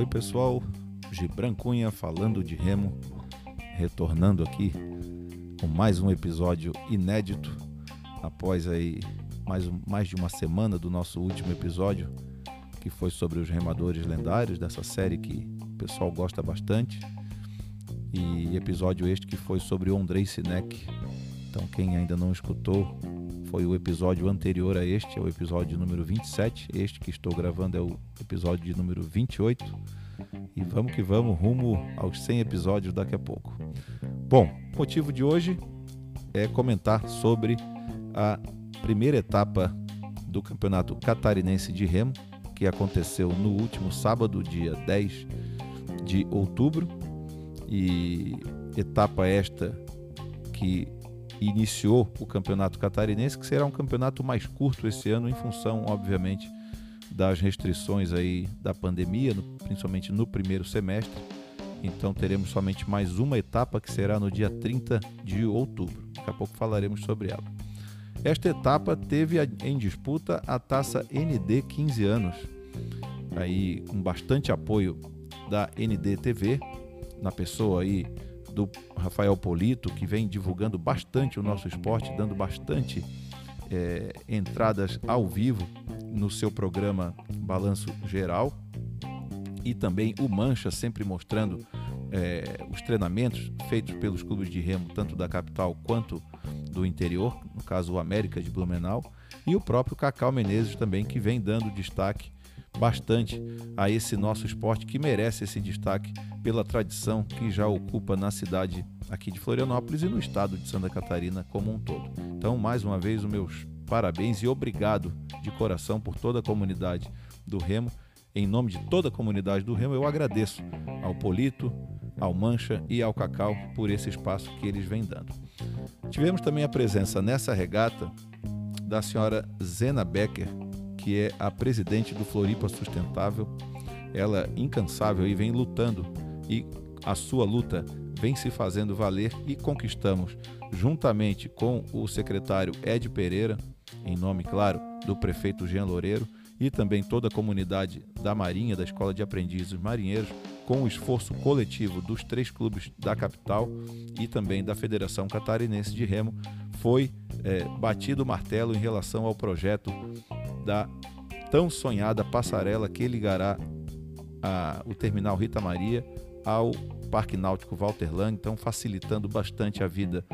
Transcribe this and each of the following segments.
Oi pessoal, Gibran Cunha falando de remo, retornando aqui com mais um episódio inédito após aí mais, mais de uma semana do nosso último episódio que foi sobre os remadores lendários dessa série que o pessoal gosta bastante. E episódio este que foi sobre o Andrei Sinek. Então quem ainda não escutou foi o episódio anterior a este, é o episódio número 27. Este que estou gravando é o episódio de número 28. E vamos que vamos, rumo aos 100 episódios daqui a pouco. Bom, o motivo de hoje é comentar sobre a primeira etapa do Campeonato Catarinense de Remo, que aconteceu no último sábado, dia 10 de outubro. E etapa esta que iniciou o Campeonato Catarinense, que será um campeonato mais curto esse ano, em função, obviamente, das restrições aí da pandemia, no, principalmente no primeiro semestre. Então teremos somente mais uma etapa que será no dia 30 de outubro. Daqui a pouco falaremos sobre ela. Esta etapa teve em disputa a taça ND 15 anos, aí com bastante apoio da ND TV, na pessoa aí do Rafael Polito, que vem divulgando bastante o nosso esporte, dando bastante é, entradas ao vivo no seu programa Balanço Geral. E também o Mancha, sempre mostrando é, os treinamentos feitos pelos clubes de remo, tanto da capital quanto do interior, no caso o América de Blumenau. E o próprio Cacau Menezes também, que vem dando destaque bastante a esse nosso esporte que merece esse destaque pela tradição que já ocupa na cidade aqui de Florianópolis e no estado de Santa Catarina como um todo. Então, mais uma vez, os meus parabéns e obrigado de coração por toda a comunidade do Remo. Em nome de toda a comunidade do Remo, eu agradeço ao Polito, ao Mancha e ao Cacau por esse espaço que eles vêm dando. Tivemos também a presença nessa regata da senhora Zena Becker, que é a presidente do Floripa Sustentável. Ela incansável e vem lutando e a sua luta vem se fazendo valer e conquistamos, juntamente com o secretário Ed Pereira, em nome, claro, do prefeito Jean Loureiro e também toda a comunidade da Marinha, da Escola de Aprendizes Marinheiros, com o esforço coletivo dos três clubes da capital e também da Federação Catarinense de Remo, foi é, batido o martelo em relação ao projeto da tão sonhada passarela que ligará a, o terminal Rita Maria ao Parque Náutico Walter Lang, então facilitando bastante a vida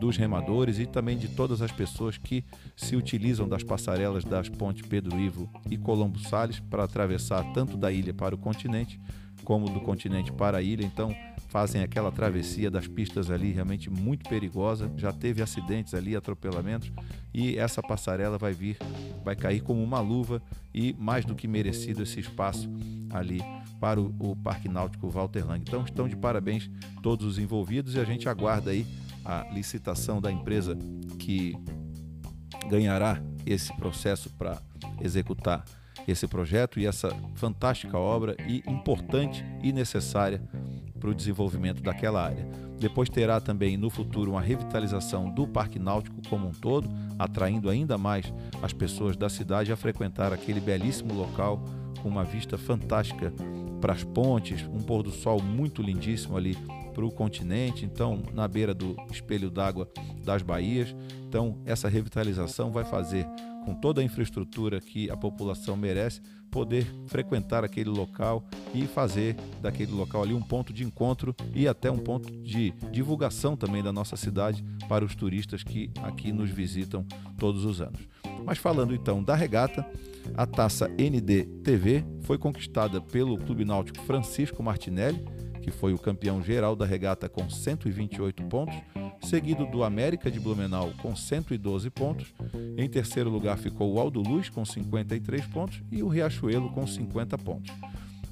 dos remadores e também de todas as pessoas que se utilizam das passarelas das pontes Pedro Ivo e Colombo Sales para atravessar tanto da ilha para o continente como do continente para a ilha. Então, fazem aquela travessia das pistas ali realmente muito perigosa. Já teve acidentes ali, atropelamentos, e essa passarela vai vir, vai cair como uma luva e mais do que merecido esse espaço ali para o, o Parque Náutico Walter Lang. Então estão de parabéns todos os envolvidos e a gente aguarda aí a licitação da empresa que ganhará esse processo para executar esse projeto e essa fantástica obra e importante e necessária para o desenvolvimento daquela área. Depois terá também no futuro uma revitalização do Parque Náutico como um todo, atraindo ainda mais as pessoas da cidade a frequentar aquele belíssimo local com uma vista fantástica para as pontes, um pôr do sol muito lindíssimo ali para o continente, então na beira do espelho d'água das baías. Então essa revitalização vai fazer com toda a infraestrutura que a população merece, poder frequentar aquele local e fazer daquele local ali um ponto de encontro e até um ponto de divulgação também da nossa cidade para os turistas que aqui nos visitam todos os anos. Mas falando então da regata, a taça ND TV foi conquistada pelo Clube Náutico Francisco Martinelli, que foi o campeão geral da regata com 128 pontos seguido do América de Blumenau com 112 pontos. Em terceiro lugar ficou o Aldo Luz com 53 pontos e o Riachuelo com 50 pontos.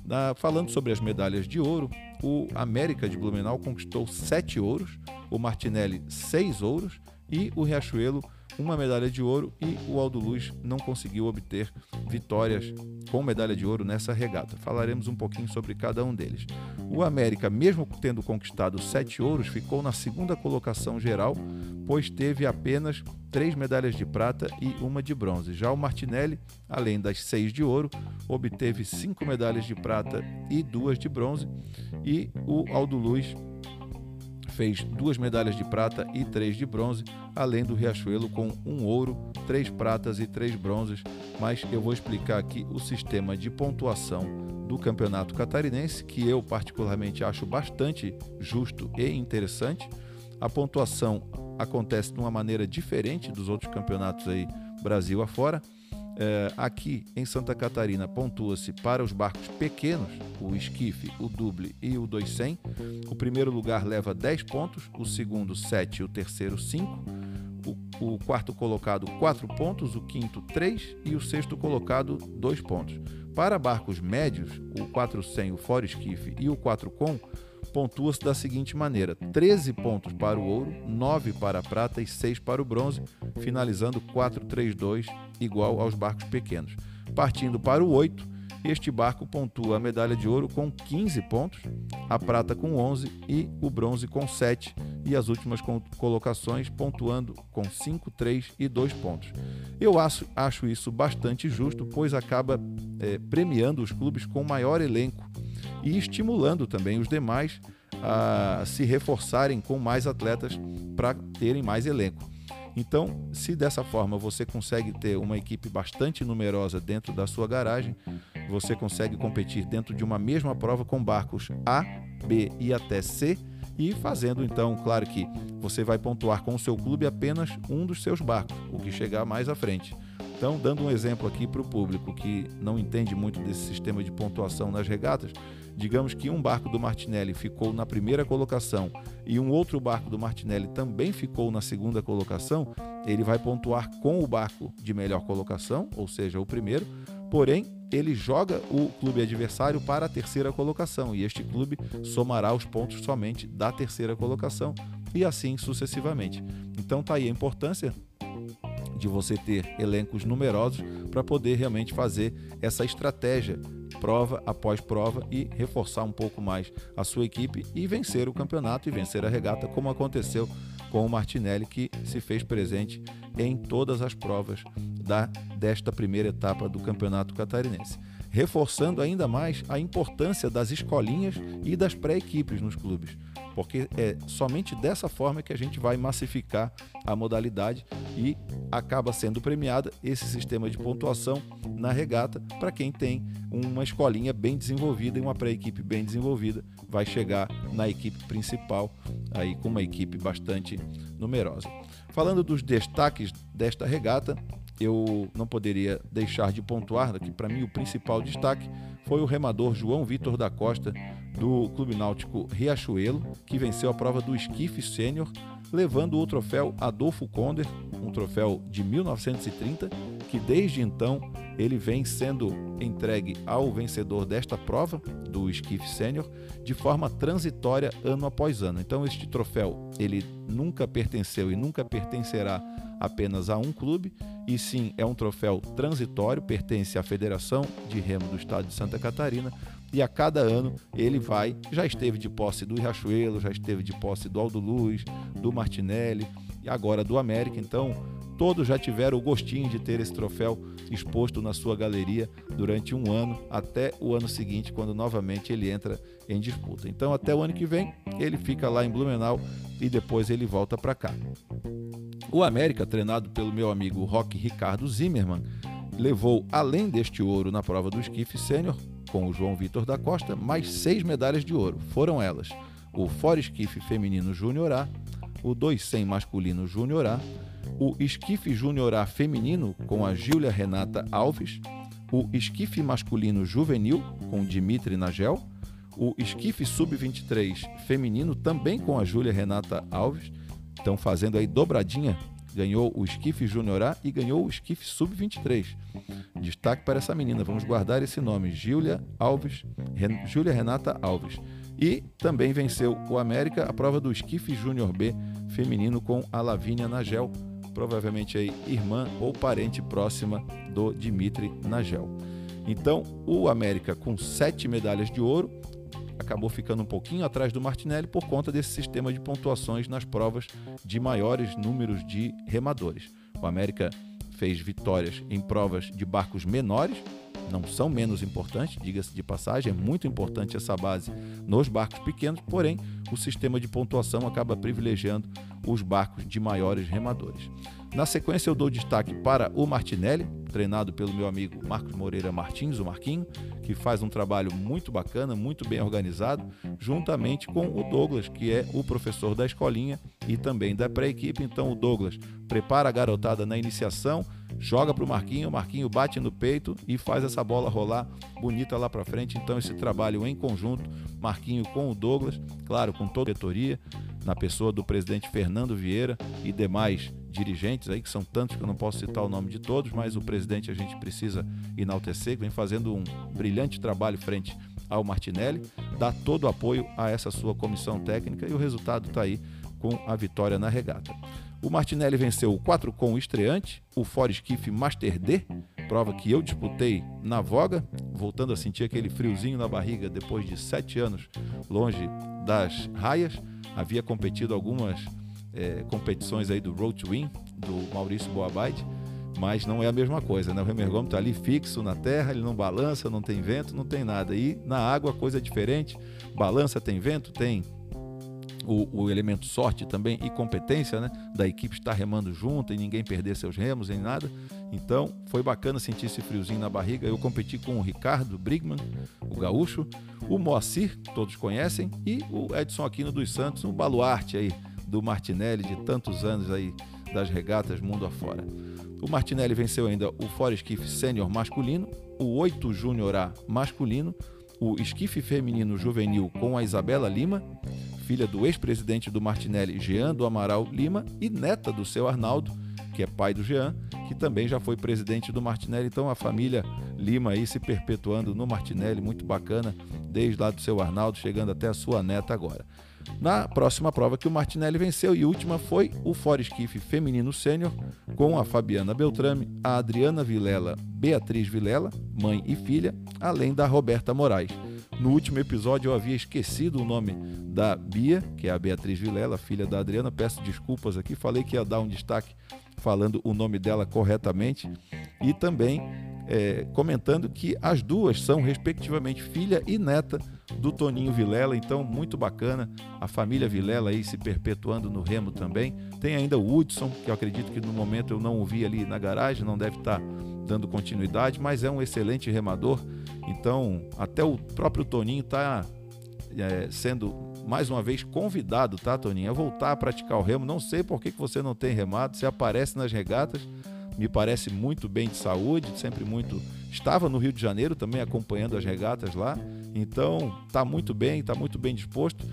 Na, falando sobre as medalhas de ouro, o América de Blumenau conquistou 7 ouros, o Martinelli 6 ouros e o Riachuelo uma medalha de ouro e o Aldo Luz não conseguiu obter vitórias com medalha de ouro nessa regata. Falaremos um pouquinho sobre cada um deles. O América, mesmo tendo conquistado sete ouros, ficou na segunda colocação geral, pois teve apenas três medalhas de prata e uma de bronze. Já o Martinelli, além das seis de ouro, obteve cinco medalhas de prata e duas de bronze. E o Aldo Luz fez duas medalhas de prata e três de bronze, além do Riachuelo com um ouro, três pratas e três bronzes. Mas eu vou explicar aqui o sistema de pontuação do campeonato catarinense, que eu particularmente acho bastante justo e interessante. A pontuação acontece de uma maneira diferente dos outros campeonatos aí Brasil afora. É, aqui em Santa Catarina pontua-se para os barcos pequenos, o esquife, o duble e o 200. O primeiro lugar leva 10 pontos, o segundo 7 e o terceiro 5. O, o quarto colocado 4 pontos, o quinto 3 e o sexto colocado 2 pontos. Para barcos médios, o 400, o fora esquife e o 4 com pontua-se da seguinte maneira: 13 pontos para o ouro, 9 para a prata e 6 para o bronze, finalizando 4-3-2, igual aos barcos pequenos. Partindo para o 8, este barco pontua a medalha de ouro com 15 pontos, a prata com 11 e o bronze com 7, e as últimas colocações pontuando com 5, 3 e 2 pontos. Eu acho, acho isso bastante justo, pois acaba é, premiando os clubes com maior elenco e estimulando também os demais a se reforçarem com mais atletas para terem mais elenco. Então, se dessa forma você consegue ter uma equipe bastante numerosa dentro da sua garagem, você consegue competir dentro de uma mesma prova com barcos A, B e até C e fazendo então, claro que você vai pontuar com o seu clube apenas um dos seus barcos, o que chegar mais à frente. Então, dando um exemplo aqui para o público que não entende muito desse sistema de pontuação nas regatas, digamos que um barco do Martinelli ficou na primeira colocação e um outro barco do Martinelli também ficou na segunda colocação, ele vai pontuar com o barco de melhor colocação, ou seja, o primeiro, porém ele joga o clube adversário para a terceira colocação e este clube somará os pontos somente da terceira colocação e assim sucessivamente. Então tá aí a importância de você ter elencos numerosos para poder realmente fazer essa estratégia prova após prova e reforçar um pouco mais a sua equipe e vencer o campeonato e vencer a regata, como aconteceu com o Martinelli, que se fez presente em todas as provas da, desta primeira etapa do campeonato catarinense. Reforçando ainda mais a importância das escolinhas e das pré-equipes nos clubes porque é somente dessa forma que a gente vai massificar a modalidade e acaba sendo premiada esse sistema de pontuação na regata para quem tem uma escolinha bem desenvolvida e uma pré-equipe bem desenvolvida vai chegar na equipe principal aí com uma equipe bastante numerosa. Falando dos destaques desta regata, eu não poderia deixar de pontuar que para mim o principal destaque foi o remador João Vitor da Costa do Clube Náutico Riachuelo, que venceu a prova do esquife sênior, levando o troféu Adolfo Konder, um troféu de 1930, que desde então ele vem sendo entregue ao vencedor desta prova do esquife sênior de forma transitória ano após ano. Então este troféu ele nunca pertenceu e nunca pertencerá apenas a um clube, e sim é um troféu transitório, pertence à Federação de Remo do Estado de Santa Catarina, e a cada ano ele vai, já esteve de posse do Riachuelo, já esteve de posse do Aldo Luz, do Martinelli e agora do América, então todos já tiveram o gostinho de ter esse troféu exposto na sua galeria durante um ano, até o ano seguinte, quando novamente ele entra em disputa. Então, até o ano que vem, ele fica lá em Blumenau e depois ele volta para cá. O América, treinado pelo meu amigo Roque Ricardo Zimmermann, levou, além deste ouro na prova do esquife sênior, com o João Vitor da Costa, mais seis medalhas de ouro. Foram elas o Fora Esquife Feminino Júnior A, o 200 Masculino Júnior A, o Esquife Júnior A Feminino com a Gília Renata Alves, o Esquife Masculino Juvenil com Dimitri Nagel, o Esquife Sub-23 Feminino também com a Júlia Renata Alves, estão fazendo aí dobradinha, ganhou o Esquife Júnior A e ganhou o Esquife Sub-23. Destaque para essa menina, vamos guardar esse nome, Júlia Alves, Ren, Júlia Renata Alves. E também venceu o América a prova do Esquife Júnior B feminino com a Lavínia Nagel, provavelmente aí irmã ou parente próxima do Dimitri Nagel. Então, o América com sete medalhas de ouro acabou ficando um pouquinho atrás do Martinelli por conta desse sistema de pontuações nas provas de maiores números de remadores. O América fez vitórias em provas de barcos menores, não são menos importantes, diga-se de passagem, é muito importante essa base nos barcos pequenos, porém o sistema de pontuação acaba privilegiando os barcos de maiores remadores. Na sequência, eu dou destaque para o Martinelli, treinado pelo meu amigo Marcos Moreira Martins, o Marquinho, que faz um trabalho muito bacana, muito bem organizado, juntamente com o Douglas, que é o professor da escolinha e também da pré-equipe. Então, o Douglas prepara a garotada na iniciação, joga para o Marquinho, o Marquinho bate no peito e faz essa bola rolar bonita lá para frente. Então, esse trabalho em conjunto, Marquinho com o Douglas, claro, com toda a diretoria, na pessoa do presidente Fernando Vieira e demais dirigentes aí, que são tantos que eu não posso citar o nome de todos, mas o presidente a gente precisa enaltecer, que vem fazendo um brilhante trabalho frente ao Martinelli, dá todo o apoio a essa sua comissão técnica e o resultado está aí com a vitória na regata. O Martinelli venceu o 4 com o estreante, o Ford Skiff Master D, prova que eu disputei na voga, voltando a sentir aquele friozinho na barriga depois de sete anos longe das raias. Havia competido algumas é, competições aí do Road to Win, do Maurício Boabide, mas não é a mesma coisa, né? O remergômetro está ali fixo na terra, ele não balança, não tem vento, não tem nada. E na água coisa é diferente, balança, tem vento, tem o, o, elemento sorte também e competência, né? Da equipe estar remando junto e ninguém perder seus remos nem nada. Então foi bacana sentir esse friozinho na barriga. Eu competi com o Ricardo Brigman, o gaúcho, o Moacir, todos conhecem, e o Edson Aquino dos Santos, um baluarte aí do Martinelli de tantos anos aí das regatas mundo afora. O Martinelli venceu ainda o Fora Esquife Sênior masculino, o 8 Júnior A masculino, o esquife feminino juvenil com a Isabela Lima, filha do ex-presidente do Martinelli, Jean do Amaral Lima, e neta do seu Arnaldo, que é pai do Jean, que também já foi presidente do Martinelli. Então a família Lima aí se perpetuando no Martinelli, muito bacana, desde lá do seu Arnaldo, chegando até a sua neta agora. Na próxima prova que o Martinelli venceu e última foi o Fora Esquife Feminino Sênior, com a Fabiana Beltrame, a Adriana Vilela, Beatriz Vilela, mãe e filha, além da Roberta Moraes. No último episódio eu havia esquecido o nome da Bia, que é a Beatriz Vilela, filha da Adriana. Peço desculpas aqui, falei que ia dar um destaque falando o nome dela corretamente. E também é, comentando que as duas são, respectivamente, filha e neta do Toninho Vilela, então muito bacana a família Vilela aí se perpetuando no remo também. Tem ainda o Hudson, que eu acredito que no momento eu não o vi ali na garagem, não deve estar dando continuidade, mas é um excelente remador. Então, até o próprio Toninho está é, sendo mais uma vez convidado, tá, Toninho, a voltar a praticar o remo. Não sei por que, que você não tem remado, você aparece nas regatas me parece muito bem de saúde, sempre muito. Estava no Rio de Janeiro também acompanhando as regatas lá, então está muito bem, está muito bem disposto.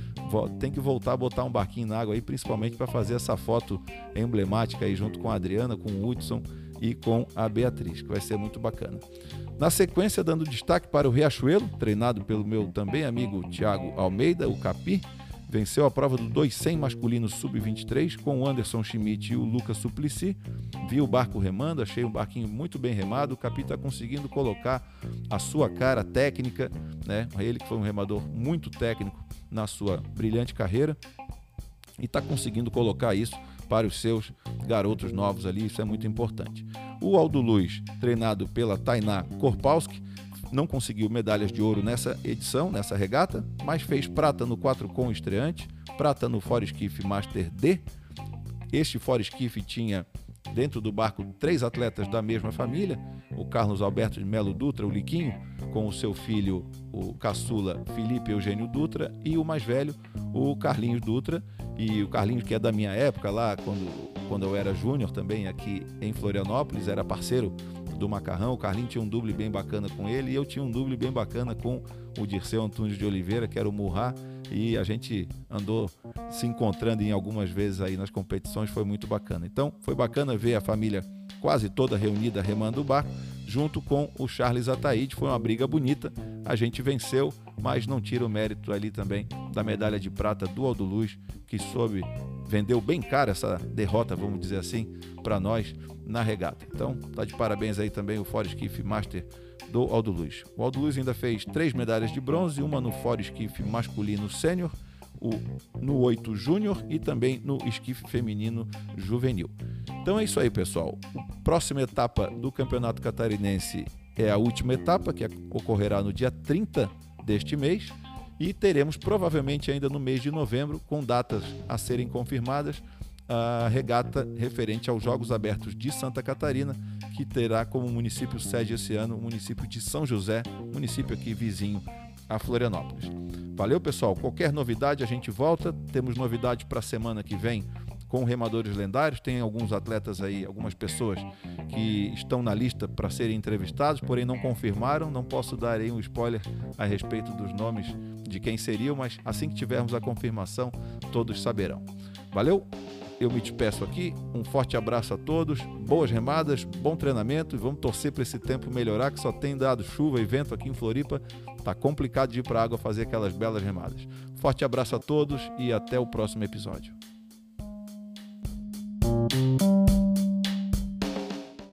Tem que voltar a botar um barquinho na água aí, principalmente para fazer essa foto emblemática aí junto com a Adriana, com o Hudson e com a Beatriz, que vai ser muito bacana. Na sequência, dando destaque para o Riachuelo, treinado pelo meu também amigo Tiago Almeida, o Capi, venceu a prova do 200 masculino sub-23 com o Anderson Schmidt e o Lucas Suplicy. Vi o barco remando, achei um barquinho muito bem remado. O Capi está conseguindo colocar a sua cara técnica, né? Ele que foi um remador muito técnico na sua brilhante carreira e está conseguindo colocar isso para os seus garotos novos ali, isso é muito importante. O Aldo Luz, treinado pela Tainá Korpalski, não conseguiu medalhas de ouro nessa edição, nessa regata, mas fez prata no 4 com estreante, prata no Foreskiff Master D. Este Foreskiff tinha dentro do barco três atletas da mesma família, o Carlos Alberto de Melo Dutra, o Liquinho, com o seu filho, o caçula Felipe Eugênio Dutra, e o mais velho, o Carlinhos Dutra, e o Carlinhos que é da minha época lá, quando, quando eu era júnior também aqui em Florianópolis, era parceiro do Macarrão. O Carlinho tinha um duble bem bacana com ele e eu tinha um duble bem bacana com o Dirceu Antunes de Oliveira, que era o Murra, e a gente andou se encontrando em algumas vezes aí nas competições, foi muito bacana. Então, foi bacana ver a família quase toda reunida remando o barco, junto com o Charles Ataíde. Foi uma briga bonita, a gente venceu, mas não tira o mérito ali também da medalha de prata do Aldo Luz, que soube, vendeu bem caro essa derrota, vamos dizer assim, para nós na regata. Então, tá de parabéns aí também o Ford Skiff Master do Aldo Luz. O Aldo Luz ainda fez três medalhas de bronze, uma no Ford Skiff masculino sênior, no 8 júnior e também no esquife feminino juvenil. Então é isso aí, pessoal. Próxima etapa do Campeonato Catarinense é a última etapa, que ocorrerá no dia 30 deste mês. E teremos provavelmente ainda no mês de novembro, com datas a serem confirmadas, a regata referente aos Jogos Abertos de Santa Catarina, que terá como município sede esse ano o município de São José, município aqui vizinho a Florianópolis. Valeu, pessoal. Qualquer novidade a gente volta. Temos novidade para a semana que vem com remadores lendários. Tem alguns atletas aí, algumas pessoas que estão na lista para serem entrevistados, porém não confirmaram. Não posso dar aí um spoiler a respeito dos nomes de quem seriam, mas assim que tivermos a confirmação, todos saberão. Valeu? eu me despeço aqui. Um forte abraço a todos, boas remadas, bom treinamento e vamos torcer para esse tempo melhorar, que só tem dado chuva e vento aqui em Floripa. Tá complicado de ir para a água fazer aquelas belas remadas. Forte abraço a todos e até o próximo episódio.